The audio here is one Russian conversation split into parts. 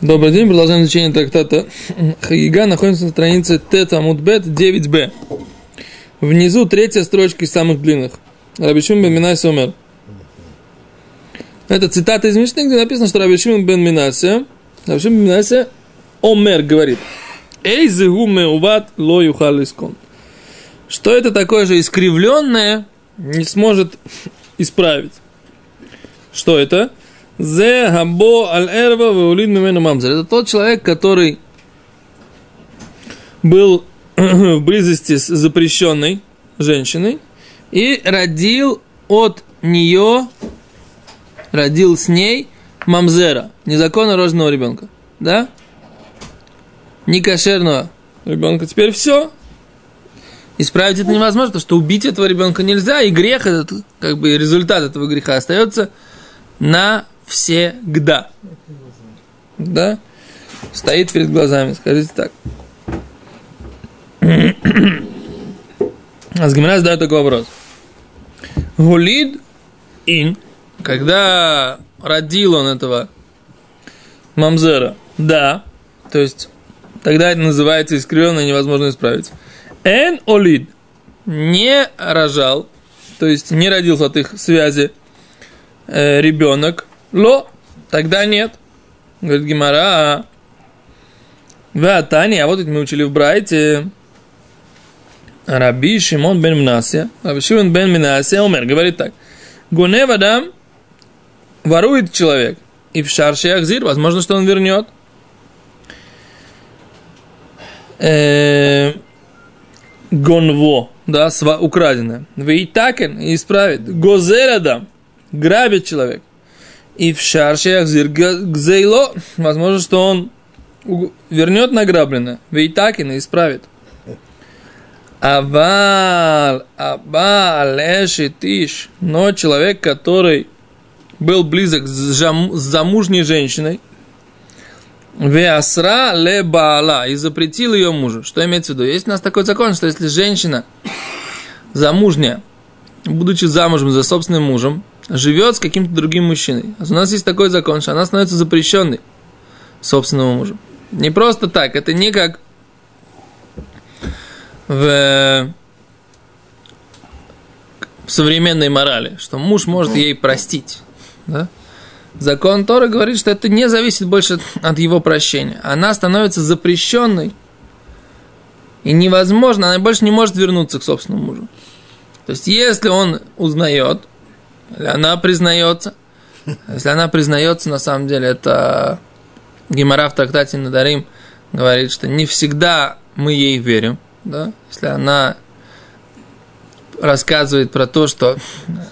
Добрый день, продолжаем изучение трактата Хагига. Находимся на странице Тет Амудбет 9б. Внизу третья строчка из самых длинных. Рабишим бен Минасе умер. Это цитата из Мишны, где написано, что Рабишим бен Минасе, Рабишим бен Минасе Омер говорит, Эй зегу меуват ло юхал. Что это такое же искривленное не сможет исправить. Что это? Зе габо аль эрва веулид мимену мамзер. Это тот человек, который был в близости с запрещенной женщиной и родил от нее, родил с ней мамзера, незаконно рожденного ребенка. Да? Не кошерного ребенка. Теперь все. Исправить это невозможно, потому что убить этого ребенка нельзя, и грех этот, как бы результат этого греха остается на всегда. Да? Стоит перед глазами, скажите так. Азгамина задает такой вопрос. Гулид ин, когда родил он этого мамзера, да, то есть тогда это называется искривленно и невозможно исправить. Эн олид не рожал, то есть не родился от их связи э, ребенок, Ло, тогда нет. Говорит Гимара, а Тани, а вот это мы учили в Брайте. Раби Шимон бен Мнасия, Раби Шимон бен Мнасия, умер, говорит так. Гунев Адам ворует человек, и в шарше Ахзир, возможно, что он вернет. Э, гонво, да, украденное. Вейтакен, исправит. Гозерадам, грабит человек и в шарше гзейло, возможно, что он вернет награбленное, вейтакин и исправит. Авал, абал, тиш, но человек, который был близок с, жам, с замужней женщиной, Веасра ле баала и запретил ее мужу. Что имеется в виду? Есть у нас такой закон, что если женщина замужняя, будучи замужем за собственным мужем, живет с каким-то другим мужчиной. А у нас есть такой закон, что она становится запрещенной собственному мужу. Не просто так, это не как в, в современной морали, что муж может ей простить. Да? Закон Тора говорит, что это не зависит больше от его прощения. Она становится запрещенной. И невозможно, она больше не может вернуться к собственному мужу. То есть, если он узнает, она признается. Если она признается, на самом деле, это Гимара в трактате Надарим говорит, что не всегда мы ей верим. Да? Если она рассказывает про то, что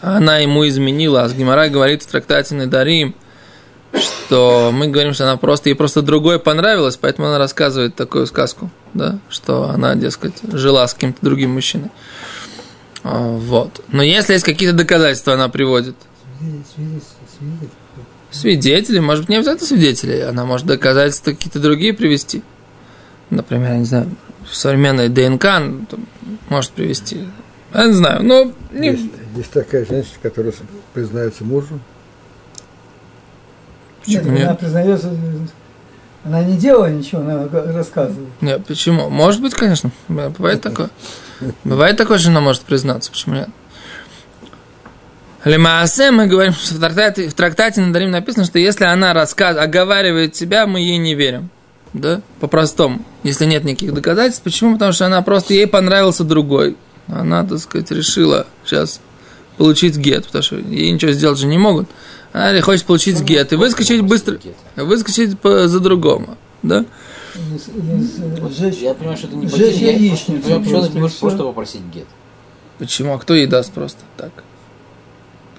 она ему изменила, а Гимара говорит в трактате Надарим, что мы говорим, что она просто, ей просто другое понравилось, поэтому она рассказывает такую сказку, да, что она, дескать, жила с каким-то другим мужчиной. А, вот. Но если есть какие-то доказательства, она приводит. Свидетели, может быть, не обязательно свидетели, она может доказательства какие-то другие привести. Например, я не знаю, современная ДНК может привести. Я не знаю, но... Не... Есть, есть такая женщина, которая признается мужу. Почему нет? Она признается, она не делала ничего, она рассказывает. Нет, почему? Может быть, конечно, бывает такое. Бывает такое, она может признаться, почему нет? Лемаасе мы говорим, что в трактате, в трактате на Дарим написано, что если она рассказ, оговаривает себя, мы ей не верим. Да? По-простому. Если нет никаких доказательств. Почему? Потому что она просто, ей понравился другой. Она, так сказать, решила сейчас получить гет, потому что ей ничего сделать же не могут. Она хочет получить гет и выскочить быстро, выскочить по, за другому. Да? я понимаю, что это не потеря. Я не понимаю, почему она не может просто попросить гет. Почему? А кто ей даст просто так?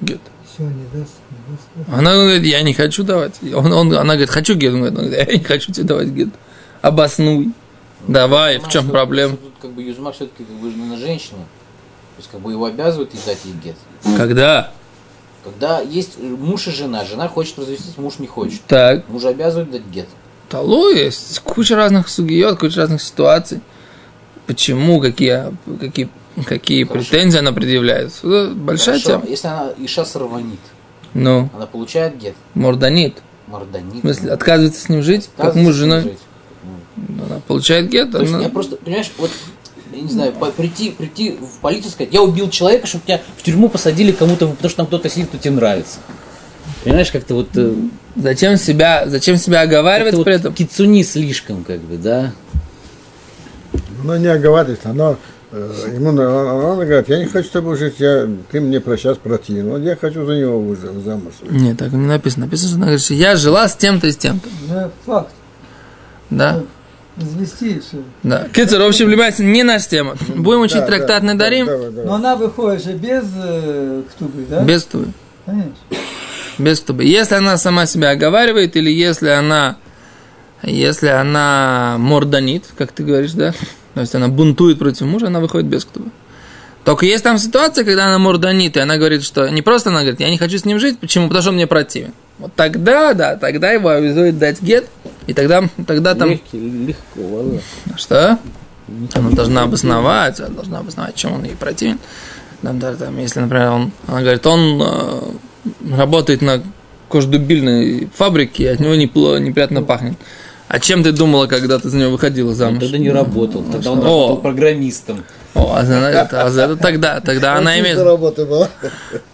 Гет. Все, не даст, не даст. Она говорит, я не хочу давать. Он, он, она говорит, хочу гет. Он говорит, я не хочу тебе давать гет. Обоснуй. Ну, Давай, в чем что, проблема? Тут как бы Юзмак все-таки как бы на женщину. То есть как бы его обязывают дать ей гет. Когда? Когда есть муж и жена, жена хочет развестись, муж не хочет. Так. Муж обязывает дать гет. Талу есть куча разных сугиот, куча разных ситуаций. Почему, какие, какие, какие претензии она предъявляет. Большая Хорошо. тема. Если она Иша сорванит, ну. она получает гет. Морданит. Морданит. В смысле, отказывается с ним жить, как муж с женой. Жить. Она получает гет, То есть она- я просто, понимаешь, вот, я не знаю, по- прийти, прийти в полицию и сказать, я убил человека, чтобы тебя в тюрьму посадили кому-то, потому что там кто-то сидит, кто тебе нравится. Понимаешь, как-то вот... э, Зачем себя, зачем себя оговаривать при вот этом? кицуни слишком, как бы, да? Оно не оговаривается, оно э, ему он, он говорит, я не хочу с тобой жить, я, ты мне про сейчас противен. Вот я хочу за него вы- замуж. выйти». Нет, так не написано. Написано, что она говорит, что я жила с тем-то и с тем-то. Да, факт. Да, Извести и все. да. Кицер, в общем, внимательно, не наша тема. Будем учить Да, да, трактат да, Недарим давай, давай. Но она выходит же без э, ктубы, да? без тубы. Конечно. Без тубы. Если она сама себя оговаривает, или если она, если она морданит, как ты говоришь, да, то есть она бунтует против мужа, она выходит без ктубы. Только есть там ситуация, когда она морданит, и она говорит, что не просто она говорит, я не хочу с ним жить, почему? Потому что он мне противен. Вот тогда, да, тогда его обязует дать гет, и тогда, тогда там... Легкий, легко, ладно. Что? Она должна обосновать, она должна обосновать, чем он ей противен. Там, даже там, если, например, он, она говорит, он э, работает на кождубильной фабрике, и от него непло, неприятно пахнет. А чем ты думала, когда ты за него выходила замуж? тогда не работал, тогда он О. работал программистом. О, а за это, тогда, тогда она имеет,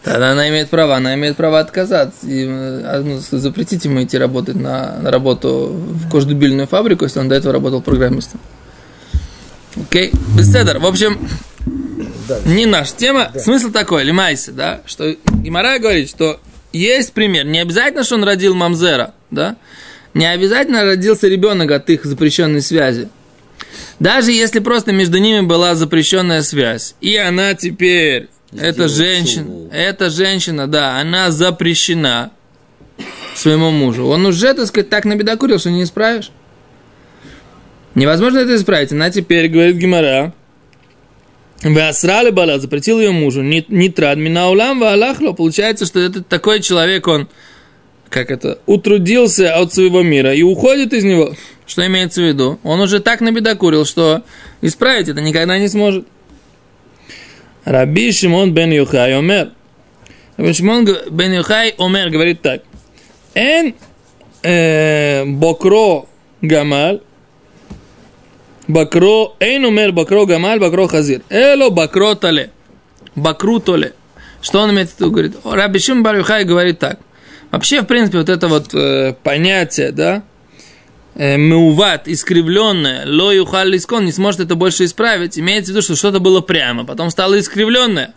тогда она имеет право, она имеет право отказаться. И, э, ну, запретить ему идти работать на, на работу в кождубильную фабрику, если он до этого работал программистом. Окей, беседер. В общем, не наша тема. Смысл такой, лимайся, да, что Гимара говорит, что есть пример. Не обязательно, что он родил Мамзера, да, не обязательно родился ребенок от их запрещенной связи. Даже если просто между ними была запрещенная связь, и она теперь, эта Сделала женщина, шоу. эта женщина, да, она запрещена своему мужу. Он уже, так сказать, так набедокурил, что не исправишь. Невозможно это исправить. Она теперь, говорит Гимара, Васрали бала, запретил ее мужу. Нитрад минаулам ваалахло. Получается, что это такой человек, он, как это, утрудился от своего мира и уходит из него. Что имеется в виду? Он уже так набедокурил, что исправить это никогда не сможет. Раби Шимон бен Юхай омер. Раби Шимон бен Юхай омер говорит так. Эн э, бокро гамаль Бакро, эйн умер бакро гамаль, бакро хазир. Эло бакро тале. Бакру толе. Что он имеет в виду? Говорит, Раби Шимон Йохай говорит так. Вообще, в принципе, вот это вот э, понятие, да, меуват, искривленное, ло юхаль лискон, не сможет это больше исправить, имеется в виду, что что-то было прямо, потом стало искривленное.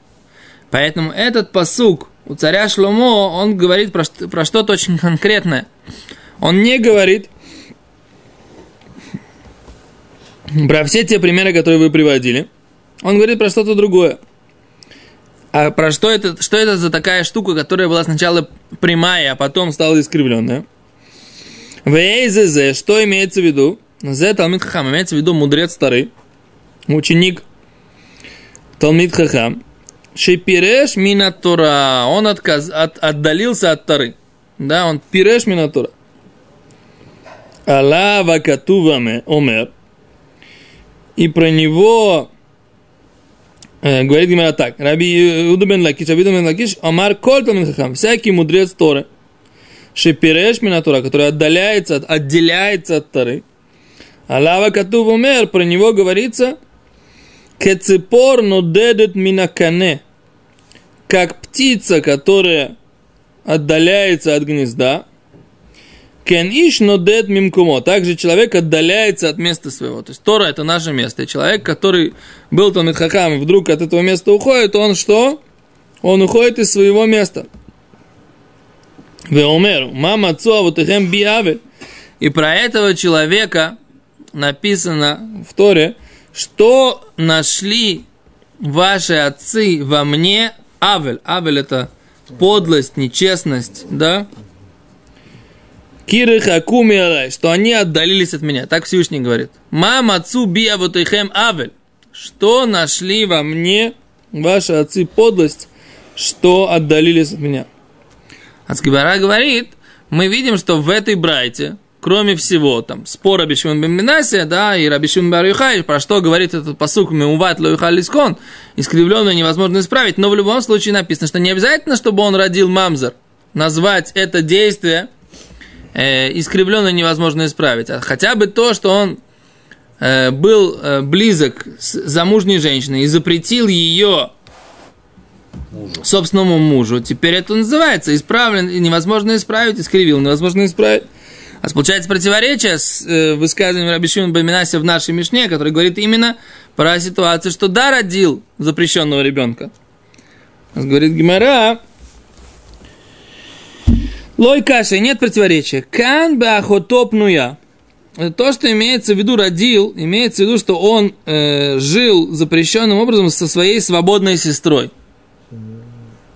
Поэтому этот посук у царя Шломо, он говорит про, про что-то очень конкретное. Он не говорит про все те примеры, которые вы приводили. Он говорит про что-то другое. А про что это, что это за такая штука, которая была сначала прямая, а потом стала искривленная? ВЕЗЗ, что имеется в виду? Зе Талмит Хахам, имеется в виду мудрец старый, ученик תלמיד חכם. שפירש מן התורה, он отказ, от, отдалился от Торы. Да, он פירש מן התורה. עליו הכתוב אומר. И про него э, говорит Гемара так. Раби Иуда бен Лакиш, Раби Иуда бен Лакиш, אמר כל תלמיד חכם, всякий мудрец Торы, שפירש מן התורה, который отдаляется, от- отделяется от Торы. Алава Катув умер, про него говорится, Кецепор нодедет минакане, как птица, которая отдаляется от гнезда, Кен иш нодет мимкумо. Также человек отдаляется от места своего. То есть Тора это наше место. И человек, который был там и вдруг от этого места уходит, он что? Он уходит из своего места. Веомер, мама отцу, вот ихем биаве. И про этого человека написано в Торе, что нашли ваши отцы во мне Авель. Авель это подлость, нечестность, да? Киры хакуми что они отдалились от меня. Так Всевышний говорит. Мам отцу бия вот ихем авель. Что нашли во мне ваши отцы подлость, что отдалились от меня. Ацкибара говорит, мы видим, что в этой брайте, кроме всего, там, спор Рабишимон бен да, и Рабишимон бар про что говорит этот посук Меуват ло Юхай лискон, искривленное невозможно исправить, но в любом случае написано, что не обязательно, чтобы он родил мамзер, назвать это действие э, искривленно невозможно исправить, а хотя бы то, что он э, был э, близок с замужней женщиной и запретил ее Мужу. собственному мужу, теперь это называется исправлен, невозможно исправить, искривил, невозможно исправить. А получается противоречие с э, высказыванием Рабишима Баминаси в нашей Мишне, который говорит именно про ситуацию, что да, родил запрещенного ребенка. Говорит Гимара, Лой каши, нет противоречия. Кан бахотопнуя. То, что имеется в виду родил, имеется в виду, что он э, жил запрещенным образом со своей свободной сестрой.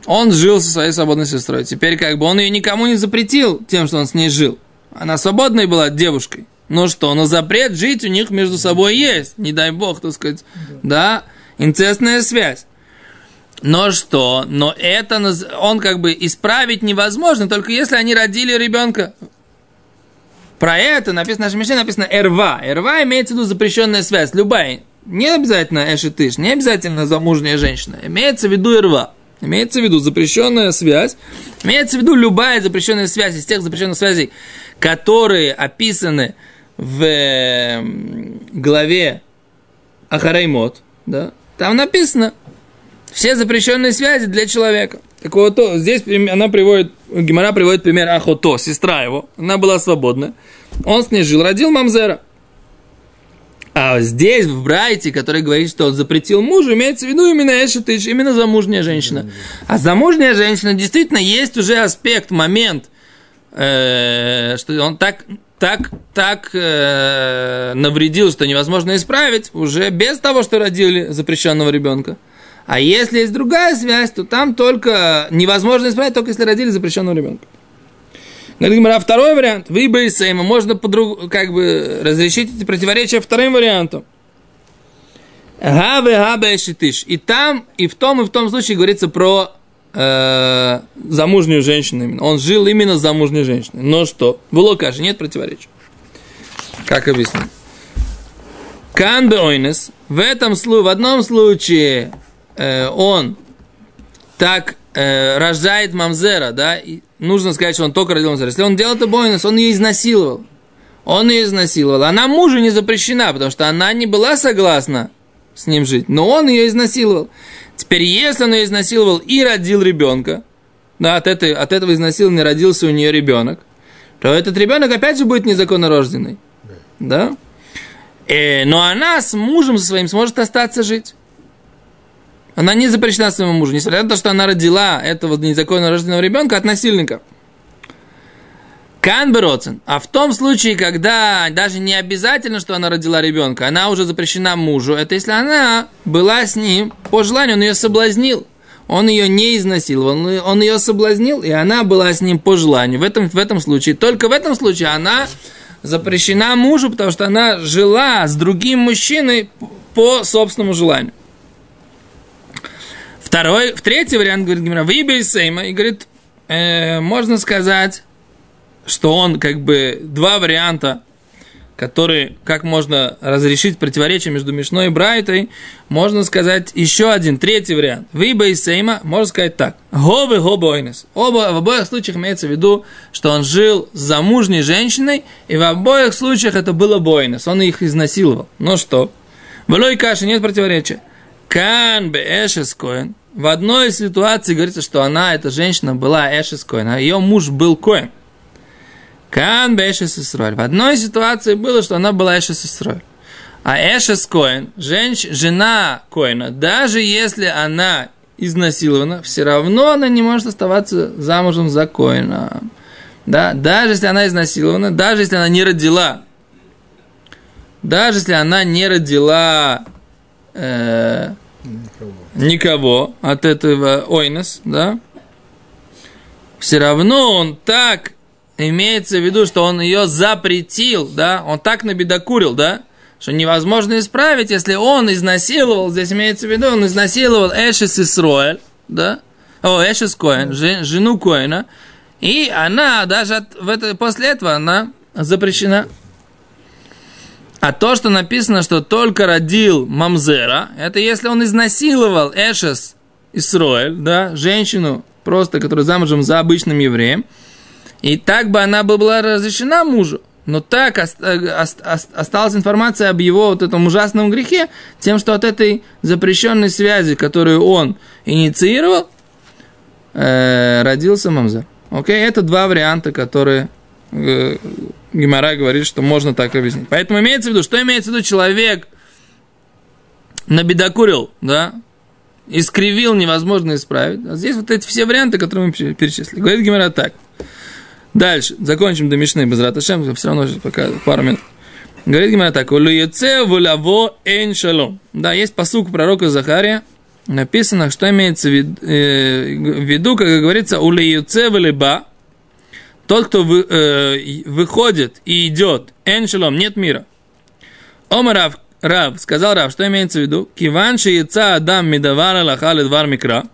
Он жил со своей свободной сестрой. Теперь как бы он ее никому не запретил тем, что он с ней жил. Она свободной была девушкой. Ну что, но запрет жить у них между собой есть. Не дай бог, так сказать. Да, инцестная связь. Но что? Но это он как бы исправить невозможно, только если они родили ребенка. Про это написано, в нашей Мишне написано РВА. РВА имеется в виду запрещенная связь. Любая. Не обязательно эшетыш, не обязательно замужняя женщина. Имеется в виду РВА. Имеется в виду запрещенная связь. Имеется в виду любая запрещенная связь из тех запрещенных связей, которые описаны в э, главе Ахараймот. Да? Там написано все запрещенные связи для человека. Так вот, то, здесь она приводит, Гимара приводит пример Ахото, сестра его. Она была свободна. Он с ней жил, родил Мамзера. А здесь, в Брайте, который говорит, что он запретил мужу, имеется в виду именно Эшетыш, именно замужняя женщина. А замужняя женщина действительно есть уже аспект, момент, э, что он так, так, так э, навредил, что невозможно исправить уже без того, что родили запрещенного ребенка. А если есть другая связь, то там только невозможно исправить, только если родили запрещенного ребенка. Говорит Гимара, второй вариант, выбор Сейма, можно подруг, как бы разрешить эти противоречия вторым вариантом. Гаве габе шитиш. И там, и в том, и в том случае говорится про э, замужнюю женщину именно. Он жил именно с замужней женщиной. Но что? В Лукаше нет противоречия. Как объяснить? Кан ойнес. В этом случае, в одном случае э, он так э, рождает мамзера, да, и нужно сказать, что он только родил мамзера. Если он делал это бойнес, он ее изнасиловал. Он ее изнасиловал. Она мужу не запрещена, потому что она не была согласна с ним жить. Но он ее изнасиловал. Теперь, если он ее изнасиловал и родил ребенка, да, от, этой, от этого изнасилования родился у нее ребенок, то этот ребенок опять же будет незаконно рожденный. Да? Э, но она с мужем со своим сможет остаться жить. Она не запрещена своему мужу, несмотря на то, что она родила этого незаконно рожденного ребенка от насильника. Канбероцен. А в том случае, когда даже не обязательно, что она родила ребенка, она уже запрещена мужу, это если она была с ним по желанию, он ее соблазнил. Он ее не изнасиловал, он ее соблазнил, и она была с ним по желанию. В этом, в этом случае, только в этом случае она запрещена мужу, потому что она жила с другим мужчиной по собственному желанию. Второй, в третий вариант, говорит Гимера, выебей Сейма, и говорит, э, можно сказать, что он как бы два варианта, которые, как можно разрешить противоречие между Мишной и Брайтой, можно сказать еще один, третий вариант. Виба и Сейма, можно сказать так. Гобы, гобойнес. Оба, в обоих случаях имеется в виду, что он жил с замужней женщиной, и в обоих случаях это было бойнес. Он их изнасиловал. Ну что? В Лой нет противоречия. Кан бе эшес коэн. В одной из ситуаций говорится, что она, эта женщина, была эшес коэн, а ее муж был коэн. Кан Бешес Исроэль. В одной ситуации было, что она была Эшес Исроэль. А Эшес Коэн, женщ, жена Коэна, даже если она изнасилована, все равно она не может оставаться замужем за Коэна. Да? Даже если она изнасилована, даже если она не родила, даже если она не родила э, Никого. Никого от этого ойнос, да, все равно он так имеется в виду, что он ее запретил, да, он так набедокурил, да, что невозможно исправить, если он изнасиловал, здесь имеется в виду, он изнасиловал Эшес Исроэль, да, о, Эшес Коэн, жен- жену Коэна, и она даже от- в это, после этого она запрещена. А то, что написано, что только родил Мамзера, это если он изнасиловал Эшес Исроэль, да, женщину, просто, которая замужем за обычным евреем, И так бы она бы была разрешена мужу. Но так ост- ост- ост- осталась информация об его вот этом ужасном грехе, тем, что от этой запрещенной связи, которую он инициировал, э, родился Мамзер. Окей, это два варианта, которые Гимара говорит, что можно так объяснить. Поэтому имеется в виду, что имеется в виду человек набедокурил, да, искривил, невозможно исправить. А здесь вот эти все варианты, которые мы перечислили. Говорит Гимара так. Дальше, закончим до Мишны без Раташем, все равно сейчас пока пару минут. Говорит Гимара так. Улюеце вуляво эн шалом. Да, есть посук пророка Захария, написано, что имеется э, в виду, как говорится, улюеце вулеба, тот, кто вы- э, выходит и идет, эн шалом, нет мира. Омар Рав, Рав, сказал Рав, что имеется в виду? Киван яйца адам медавара лаха ледвар микра.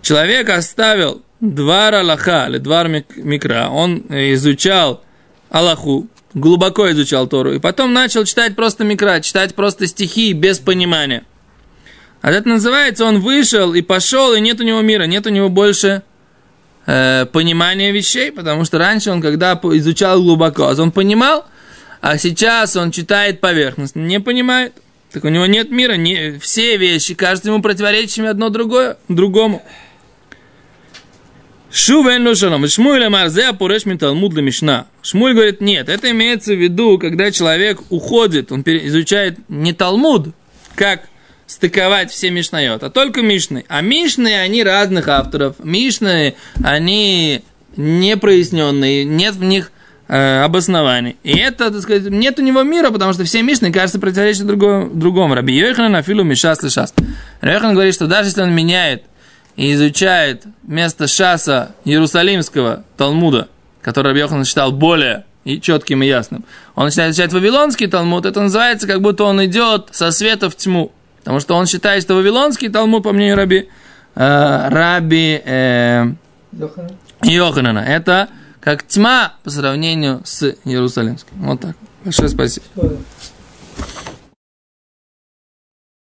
Человек оставил двар Аллаха, или двар мик- микра, он изучал Аллаху, глубоко изучал Тору, и потом начал читать просто микра, читать просто стихи без понимания. А это называется, он вышел и пошел, и нет у него мира, нет у него больше э, понимания вещей, потому что раньше он, когда изучал глубоко, он понимал, а сейчас он читает поверхностно, не понимает. Так у него нет мира, не, все вещи кажутся ему противоречащими одно другое, другому. Шувен лошалом. Шмуэль амар зе апуреш мин талмуд для мишна. Шмуль говорит, нет, это имеется в виду, когда человек уходит, он изучает не талмуд, как стыковать все мишнает, а только мишны. А мишны, они разных авторов. Мишны, они непроясненные, нет в них э, обоснований. И это, так сказать, нет у него мира, потому что все мишны, кажется, противоречат другому. другому. Раби Йохан на филу мишас лишас. Йохан говорит, что даже если он меняет и изучает место Шаса Иерусалимского Талмуда, который Раби Йохан считал более и четким и ясным, он начинает изучать Вавилонский Талмуд, это называется, как будто он идет со света в тьму. Потому что он считает, что Вавилонский Талмуд, по мнению Раби, э, Раби э, Йоханан. Йоханана, это как тьма по сравнению с Иерусалимским. Вот так. Большое спасибо.